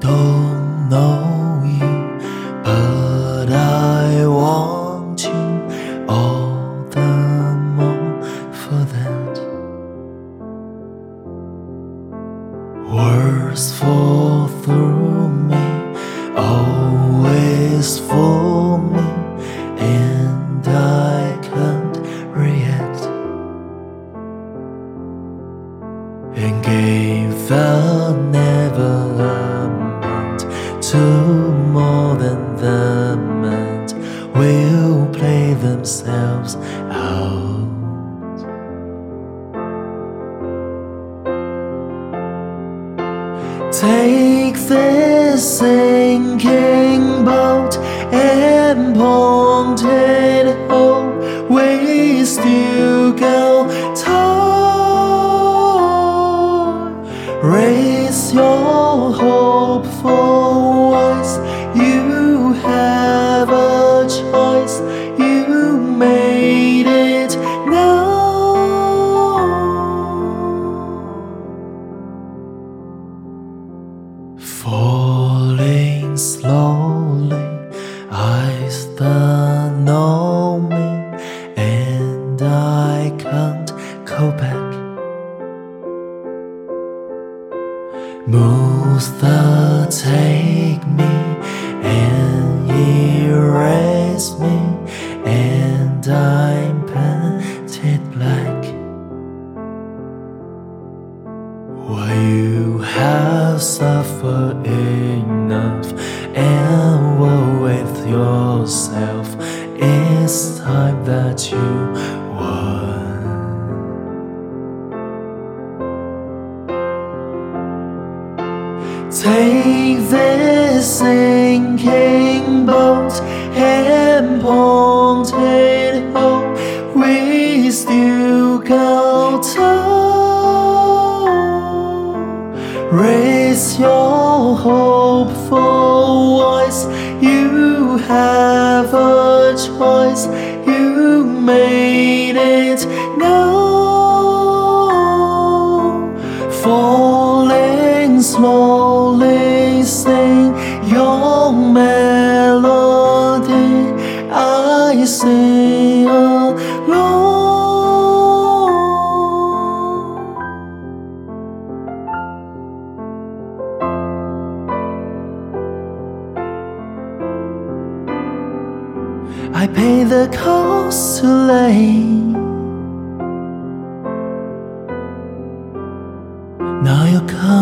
don't know you, but I want you all the more for that. Words fall through me, always for me, and I can't react. And gave the play themselves out. Take this sinking boat and point it home. We still go tall. Raise your hope for eyes that know me, and I can't go back. Moves that take me and erase me, and I'm painted black. Why you have suffered enough Take this sinking boat and point it home. We still go tall. Raise your hope for voice. You have a choice. You made it now. Sing your melody. I sing along. I pay the cost too late. Now you come.